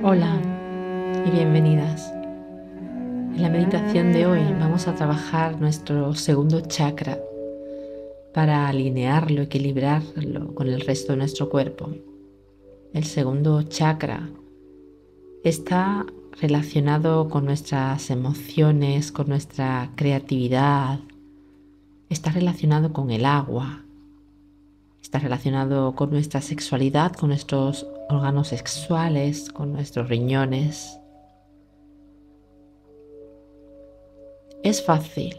Hola y bienvenidas. En la meditación de hoy vamos a trabajar nuestro segundo chakra para alinearlo, equilibrarlo con el resto de nuestro cuerpo. El segundo chakra está relacionado con nuestras emociones, con nuestra creatividad, está relacionado con el agua, está relacionado con nuestra sexualidad, con nuestros órganos sexuales, con nuestros riñones. Es fácil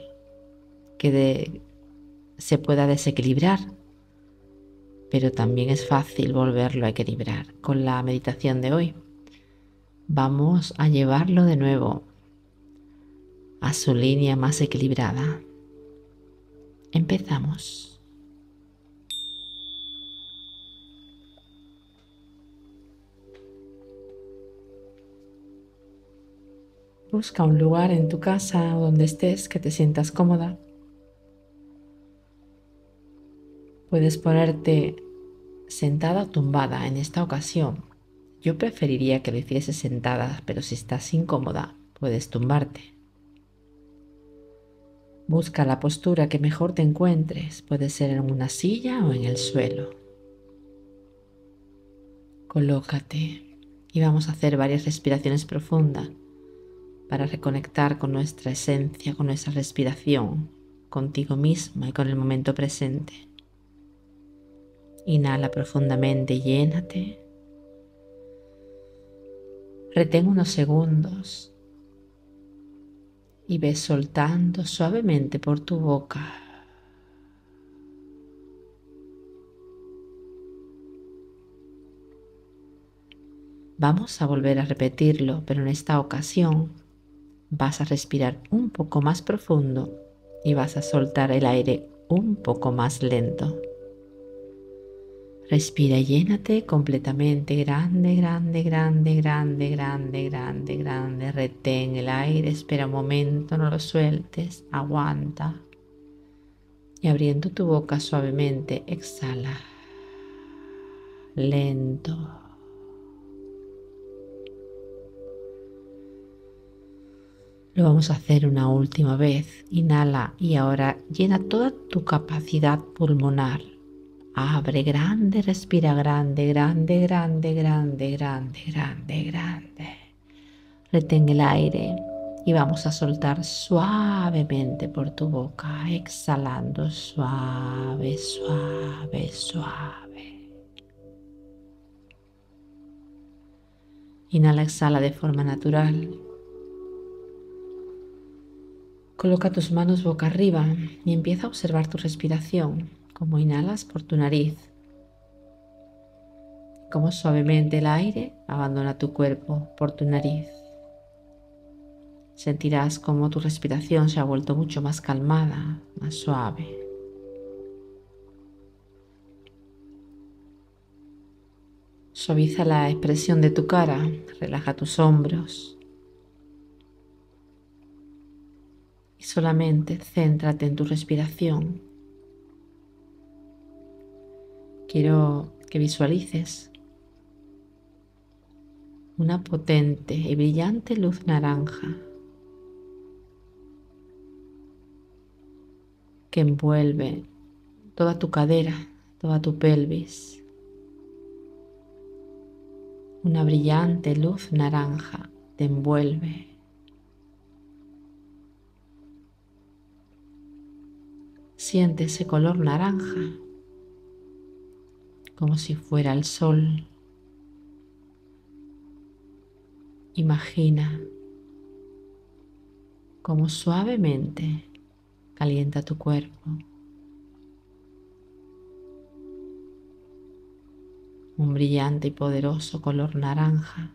que se pueda desequilibrar, pero también es fácil volverlo a equilibrar. Con la meditación de hoy vamos a llevarlo de nuevo a su línea más equilibrada. Empezamos. Busca un lugar en tu casa o donde estés que te sientas cómoda. Puedes ponerte sentada o tumbada en esta ocasión. Yo preferiría que lo hicieses sentada, pero si estás incómoda, puedes tumbarte. Busca la postura que mejor te encuentres. Puede ser en una silla o en el suelo. Colócate y vamos a hacer varias respiraciones profundas para reconectar con nuestra esencia, con nuestra respiración, contigo misma y con el momento presente. Inhala profundamente llénate. Retén unos segundos y ves soltando suavemente por tu boca. Vamos a volver a repetirlo, pero en esta ocasión vas a respirar un poco más profundo y vas a soltar el aire un poco más lento. Respira llénate completamente, grande, grande, grande, grande, grande, grande, grande. Retén el aire, espera un momento, no lo sueltes, aguanta. Y abriendo tu boca suavemente, exhala. Lento. Lo vamos a hacer una última vez. Inhala y ahora llena toda tu capacidad pulmonar. Abre grande, respira grande, grande, grande, grande, grande, grande, grande. Retén el aire y vamos a soltar suavemente por tu boca, exhalando suave, suave, suave. Inhala, exhala de forma natural. Coloca tus manos boca arriba y empieza a observar tu respiración, como inhalas por tu nariz, como suavemente el aire abandona tu cuerpo por tu nariz. Sentirás como tu respiración se ha vuelto mucho más calmada, más suave. Suaviza la expresión de tu cara, relaja tus hombros, y solamente céntrate en tu respiración. Quiero que visualices una potente y brillante luz naranja que envuelve toda tu cadera, toda tu pelvis. Una brillante luz naranja te envuelve Siente ese color naranja, como si fuera el sol. Imagina cómo suavemente calienta tu cuerpo. Un brillante y poderoso color naranja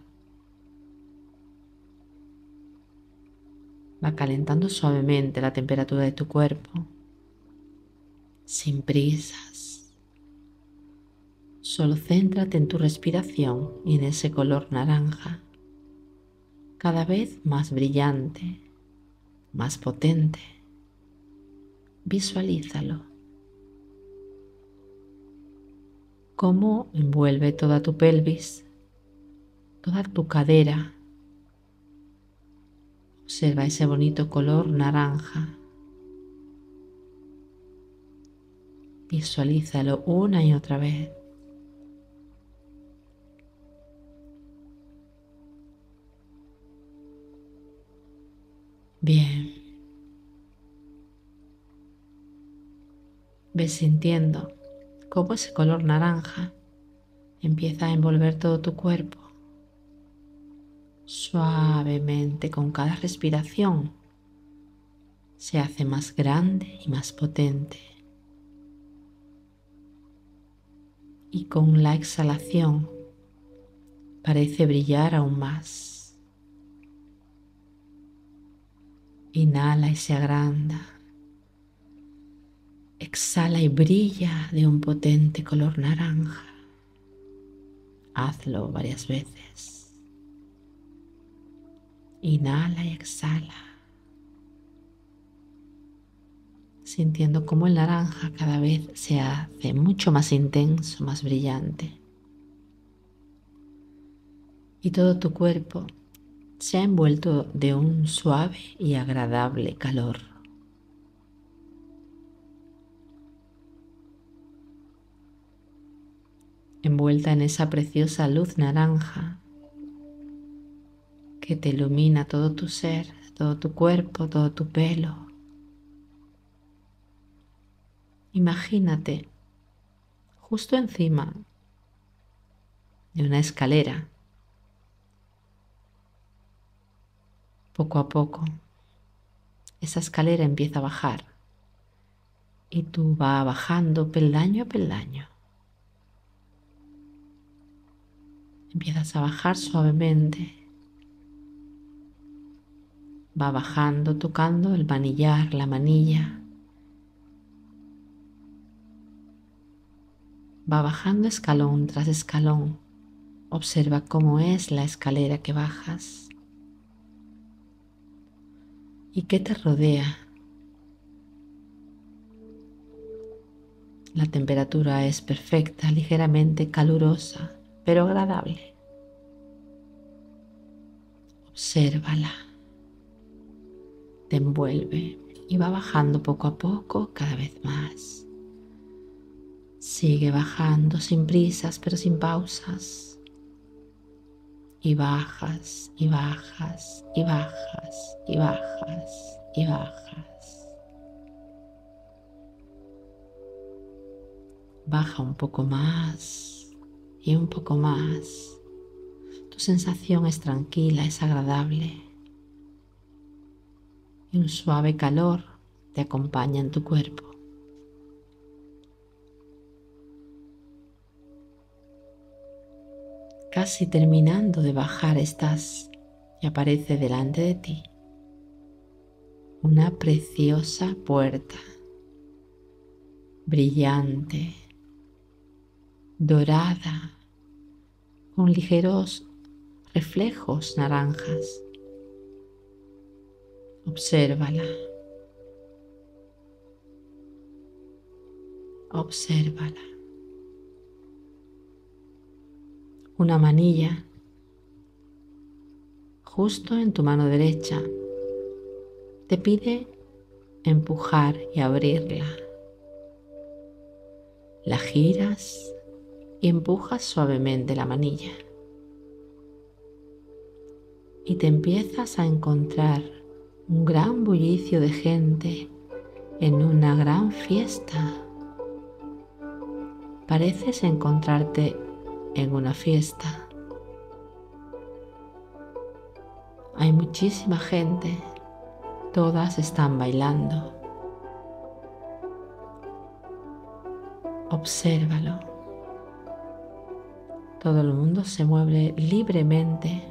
va calentando suavemente la temperatura de tu cuerpo sin prisas. Solo céntrate en tu respiración y en ese color naranja, cada vez más brillante, más potente. Visualízalo. Cómo envuelve toda tu pelvis, toda tu cadera. Observa ese bonito color naranja. Visualízalo una y otra vez. Bien. Ves sintiendo cómo ese color naranja empieza a envolver todo tu cuerpo. Suavemente con cada respiración se hace más grande y más potente. Y con la exhalación parece brillar aún más. Inhala y se agranda. Exhala y brilla de un potente color naranja. Hazlo varias veces. Inhala y exhala. Sintiendo cómo el naranja cada vez se hace mucho más intenso, más brillante. Y todo tu cuerpo se ha envuelto de un suave y agradable calor. Envuelta en esa preciosa luz naranja que te ilumina todo tu ser, todo tu cuerpo, todo tu pelo. Imagínate justo encima de una escalera Poco a poco, esa escalera empieza a bajar y tú vas bajando peldaño a peldaño. Empiezas a bajar suavemente. Va bajando tocando el manillar, la manilla. Va bajando escalón tras escalón. Observa cómo es la escalera que bajas y qué te rodea. La temperatura es perfecta, ligeramente calurosa, pero agradable. Obsérvala. Te envuelve y va bajando poco a poco cada vez más. Sigue bajando sin prisas, pero sin pausas y bajas y bajas y bajas y bajas y bajas. Baja un poco más y un poco más. Tu sensación es tranquila, es agradable. Y un suave calor te acompaña en tu cuerpo. Casi terminando de bajar estás y aparece delante de ti una preciosa puerta, brillante, dorada, con ligeros reflejos naranjas. Obsérvala. Obsérvala. Una manilla justo en tu mano derecha. Te pide empujar y abrirla. La giras y empujas suavemente la manilla. Y te empiezas a encontrar un gran bullicio de gente en una gran fiesta. Pareces encontrarte en una fiesta. Hay muchísima gente, todas están bailando. Obsérvalo. Todo el mundo se mueve libremente,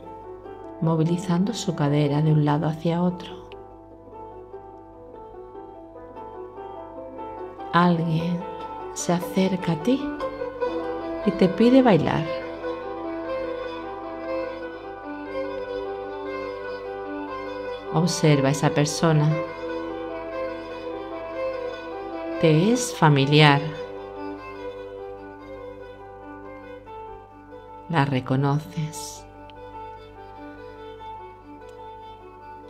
movilizando su cadera de un lado hacia otro. Alguien se acerca a ti y te pide bailar. Observa a esa persona. Te es familiar. La reconoces.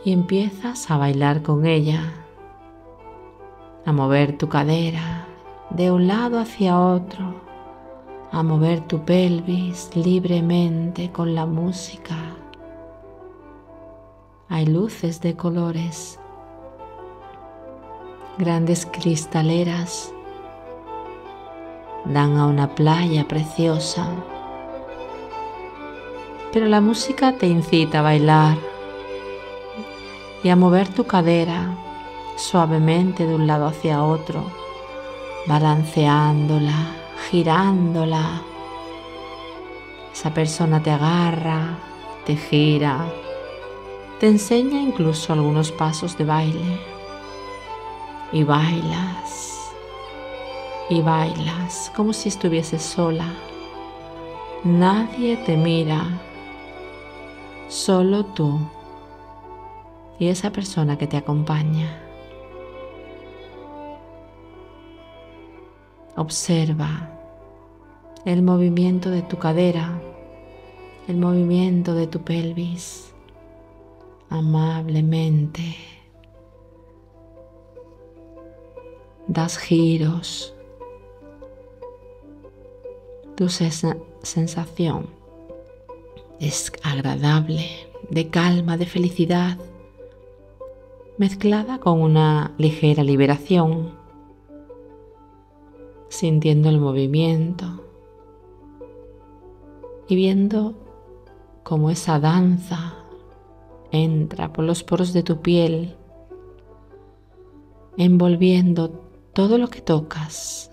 Y empiezas a bailar con ella, a mover tu cadera de un lado hacia otro a mover tu pelvis libremente con la música. Hay luces de colores, grandes cristaleras, dan a una playa preciosa, pero la música te incita a bailar y a mover tu cadera suavemente de un lado hacia otro, balanceándola, girándola. Esa persona te agarra, te gira, te enseña incluso algunos pasos de baile y bailas y bailas como si estuvieses sola. Nadie te mira, solo tú y esa persona que te acompaña. Observa el movimiento de tu cadera, el movimiento de tu pelvis, amablemente. Das giros. Tu sensación es agradable, de calma, de felicidad mezclada con una ligera liberación, sintiendo el movimiento y viendo cómo esa danza entra por los poros de tu piel, envolviendo todo lo que tocas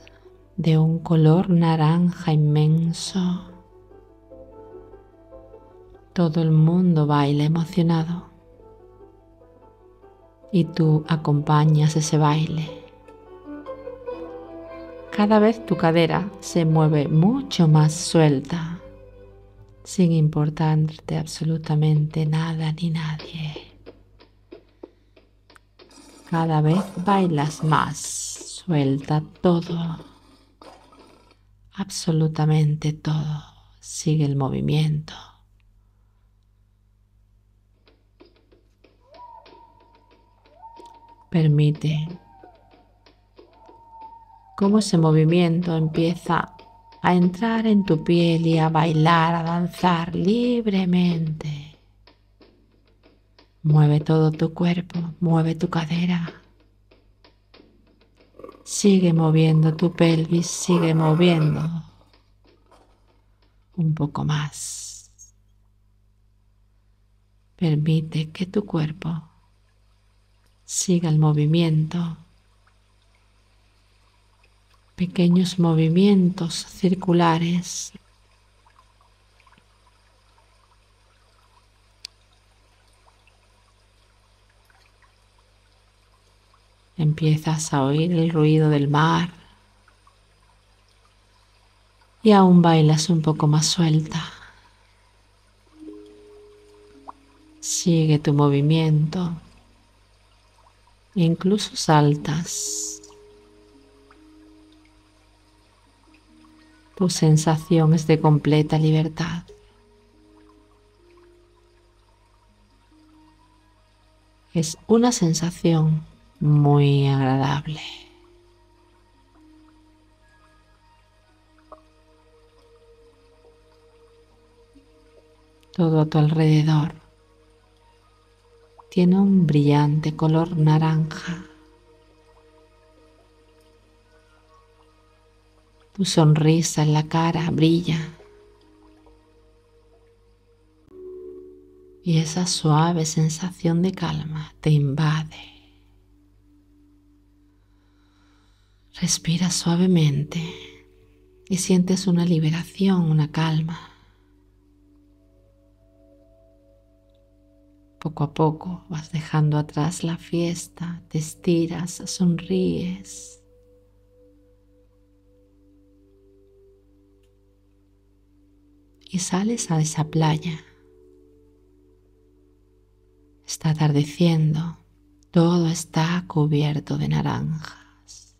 de un color naranja inmenso. Todo el mundo baila emocionado y tú acompañas ese baile. Cada vez tu cadera se mueve mucho más suelta, sin importarte absolutamente nada ni nadie. Cada vez bailas más, suelta todo, absolutamente todo, sigue el movimiento. Permite cómo ese movimiento empieza a entrar en tu piel y a bailar, a danzar libremente. Mueve todo tu cuerpo, mueve tu cadera. Sigue moviendo tu pelvis, sigue moviendo un poco más. Permite que tu cuerpo siga el movimiento. Pequeños movimientos circulares. Empiezas a oír el ruido del mar y aún bailas un poco más suelta. Sigue tu movimiento incluso saltas. Tu sensación es de completa libertad. Es una sensación muy agradable. Todo a tu alrededor tiene un brillante color naranja. Tu sonrisa en la cara brilla. Y esa suave sensación de calma te invade. Respira suavemente y sientes una liberación, una calma. Poco a poco vas dejando atrás la fiesta, te estiras, sonríes. Y sales a esa playa. Está atardeciendo, todo está cubierto de naranjas.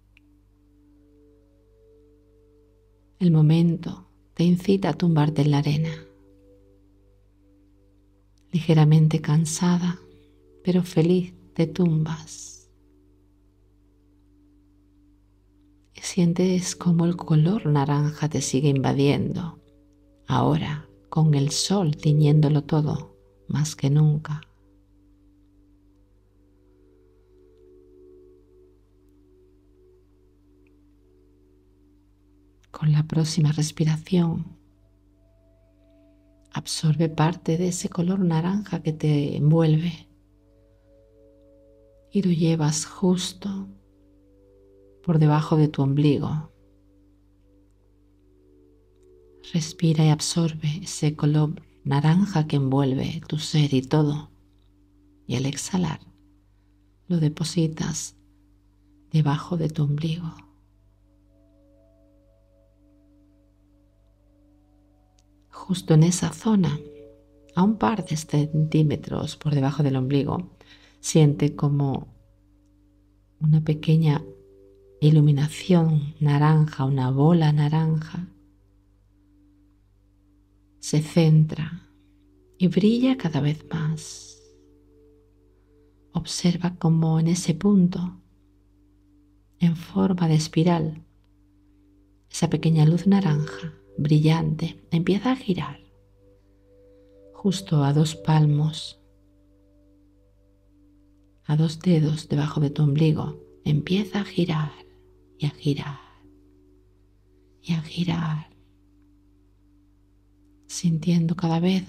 El momento te incita a tumbarte en la arena ligeramente cansada, pero feliz te tumbas. Y sientes como el color naranja te sigue invadiendo, ahora con el sol tiñéndolo todo más que nunca. Con la próxima respiración, absorbe parte de ese color naranja que te envuelve y lo llevas justo por debajo de tu ombligo. Respira y absorbe ese color naranja que envuelve tu ser y todo. Y al exhalar, lo depositas debajo de tu ombligo. Justo en esa zona, a un par de centímetros por debajo del ombligo, siente como una pequeña iluminación naranja, una bola naranja, se centra y brilla cada vez más. Observa cómo en ese punto, en forma de espiral, esa pequeña luz naranja brillante empieza a girar justo a dos palmos, a dos dedos debajo de tu ombligo. Empieza a girar y a girar y a girar, sintiendo cada vez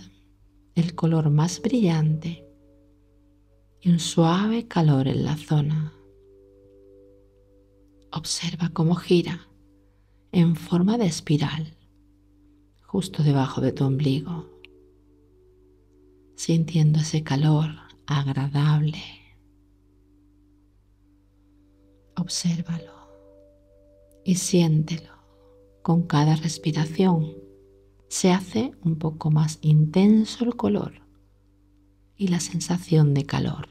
el color más brillante y un suave calor en la zona. Observa cómo gira en forma de espiral justo debajo de tu ombligo, sintiendo ese calor agradable. Obsérvalo y siéntelo con cada respiración. Se hace un poco más intenso el color y la sensación de calor.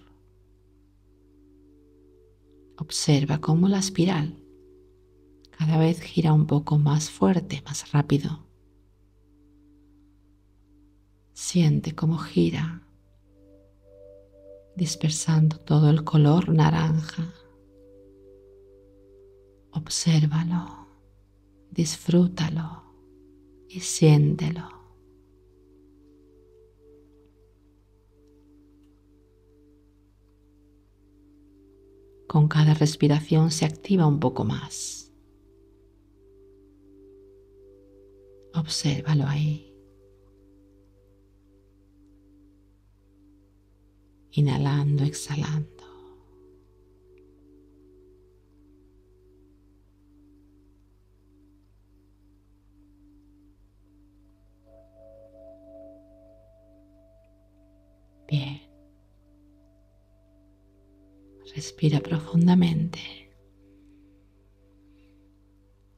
Observa cómo la espiral cada vez gira un poco más fuerte, más rápido. Siente cómo gira, dispersando todo el color naranja. Obsérvalo, disfrútalo y siéntelo. Con cada respiración se activa un poco más. Obsérvalo ahí. inhalando, exhalando. Respira profundamente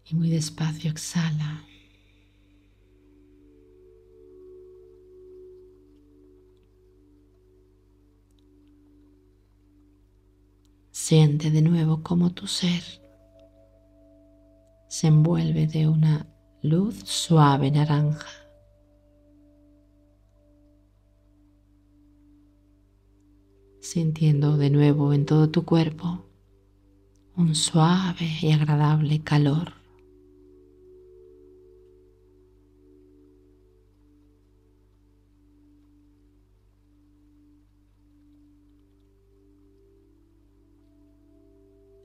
y muy despacio exhala. Siente de nuevo cómo tu ser se envuelve de una luz suave naranja. Sintiendo de nuevo en todo tu cuerpo un suave y agradable calor.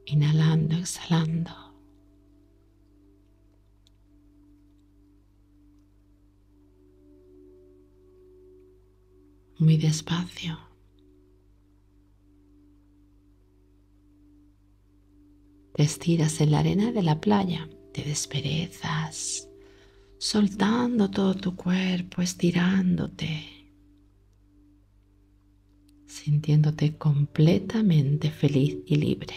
inhalando, exhalando. Muy despacio. Estiras en la arena de la playa, te desperezas, soltando todo tu cuerpo, estirándote, sintiéndote completamente feliz y libre.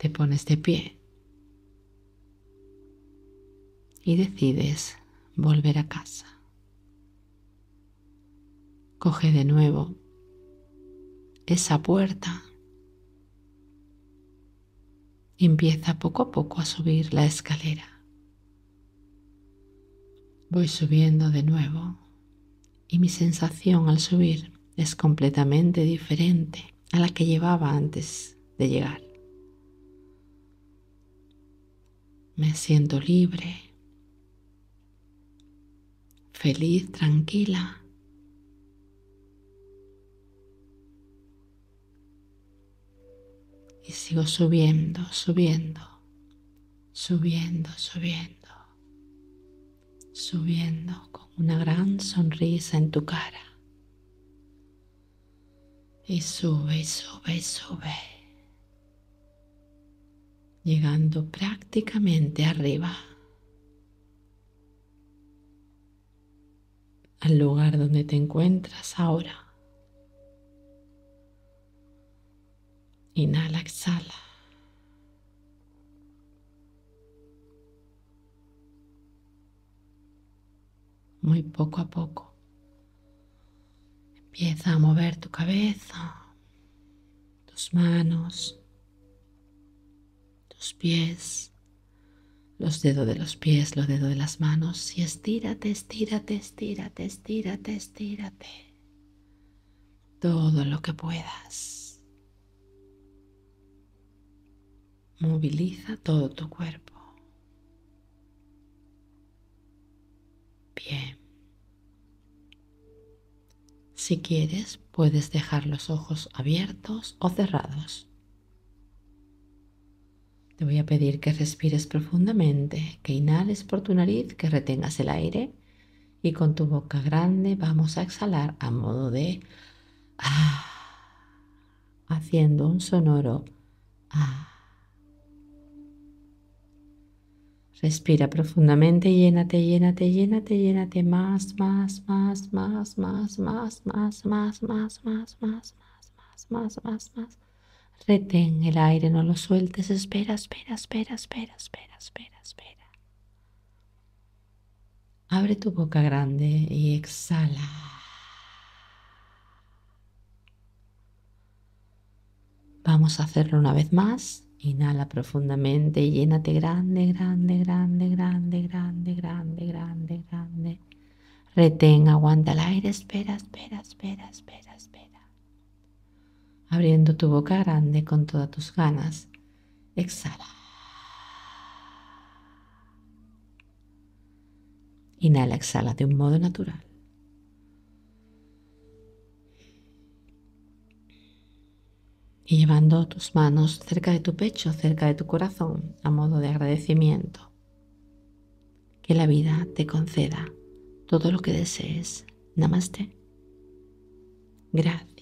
te pones de pie y decides volver a casa. Coge de nuevo esa puerta empieza poco a poco a subir la escalera. Voy subiendo de nuevo Y mi sensación al subir es completamente diferente a la que llevaba antes de llegar. Me siento libre, feliz, tranquila. Y sigo subiendo, subiendo, subiendo, subiendo, subiendo con una gran sonrisa en tu cara. Y sube, sube, sube. Llegando prácticamente arriba. al lugar donde te encuentras ahora. Inhala, exhala. Muy poco a poco. Empieza a mover tu cabeza, tus manos, tus pies, los dedos de los pies, los dedos de las manos y estírate, estírate, estírate, estírate, estírate. Todo lo que puedas. Moviliza todo tu cuerpo. Bien. Si quieres, puedes dejar los ojos abiertos o cerrados. Te voy a pedir que respires profundamente, que inhales por tu nariz, que retengas el aire y con tu boca grande vamos a exhalar a modo de ah, haciendo un sonoro ah. Respira profundamente, llénate, llénate, llénate, llénate más, más, más, más, más, más, más, más, más, más, más, más, más, más, más, más. Retén el aire, no lo sueltes. Espera, espera, espera, espera, espera, espera, espera. Abre tu boca grande y exhala. Vamos a hacerlo una vez más. Inhala profundamente llénate grande, grande, grande, grande, grande, grande, grande, grande. Retén, aguanta el aire, espera, espera, espera, espera, espera abriendo tu boca grande con todas tus ganas. Exhala. Inhala, exhala de un modo natural. Y llevando tus manos cerca de tu pecho, cerca de tu corazón, a modo de agradecimiento. Que la vida te conceda todo lo que desees. Namaste. Gracias.